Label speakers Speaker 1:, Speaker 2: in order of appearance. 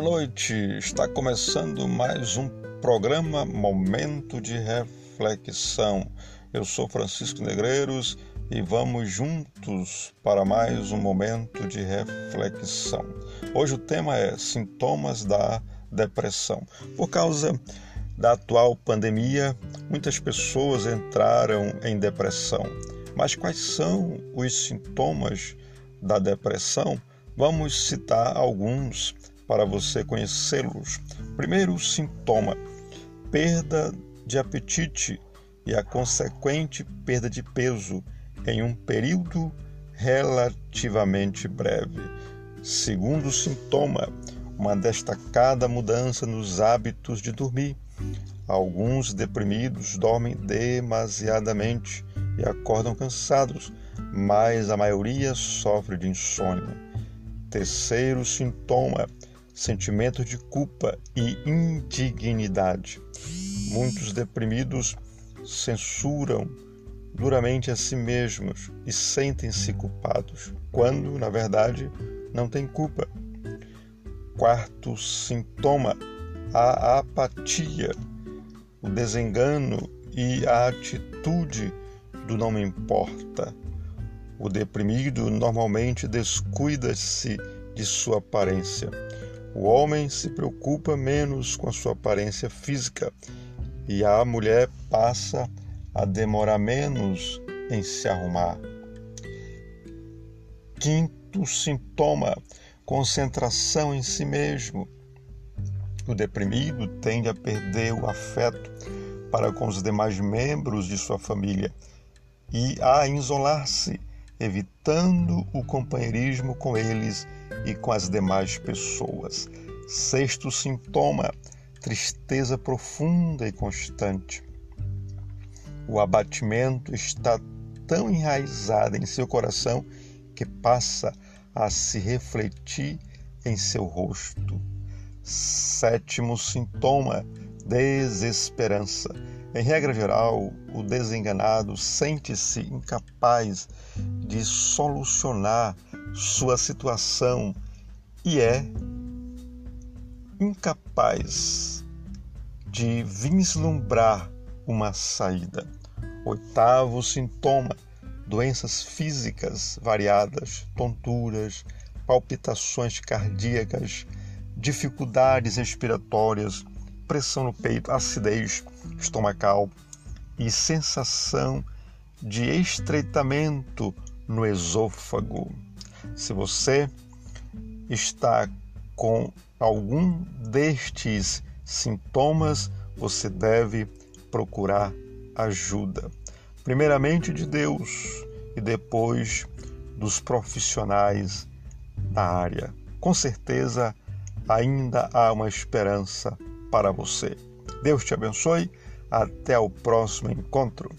Speaker 1: noite. Está começando mais um programa Momento de Reflexão. Eu sou Francisco Negreiros e vamos juntos para mais um momento de reflexão. Hoje o tema é sintomas da depressão. Por causa da atual pandemia, muitas pessoas entraram em depressão. Mas quais são os sintomas da depressão? Vamos citar alguns para você conhecê-los. Primeiro sintoma: perda de apetite e a consequente perda de peso em um período relativamente breve. Segundo sintoma: uma destacada mudança nos hábitos de dormir. Alguns deprimidos dormem demasiadamente e acordam cansados, mas a maioria sofre de insônia. Terceiro sintoma: sentimento de culpa e indignidade. Muitos deprimidos censuram duramente a si mesmos e sentem-se culpados, quando, na verdade, não têm culpa. Quarto sintoma: a apatia, o desengano e a atitude do não me importa. O deprimido normalmente descuida-se de sua aparência o homem se preocupa menos com a sua aparência física e a mulher passa a demorar menos em se arrumar. Quinto sintoma: concentração em si mesmo. O deprimido tende a perder o afeto para com os demais membros de sua família e a isolar-se, evitando o companheirismo com eles e com as demais pessoas. Sexto sintoma: tristeza profunda e constante. O abatimento está tão enraizado em seu coração que passa a se refletir em seu rosto. Sétimo sintoma: desesperança. Em regra geral, o desenganado sente-se incapaz de solucionar sua situação e é incapaz de vislumbrar uma saída. Oitavo sintoma: doenças físicas variadas, tonturas, palpitações cardíacas, dificuldades respiratórias, pressão no peito, acidez estomacal e sensação de estreitamento no esôfago. Se você está com algum destes sintomas, você deve procurar ajuda. Primeiramente de Deus e depois dos profissionais da área. Com certeza ainda há uma esperança para você. Deus te abençoe. Até o próximo encontro.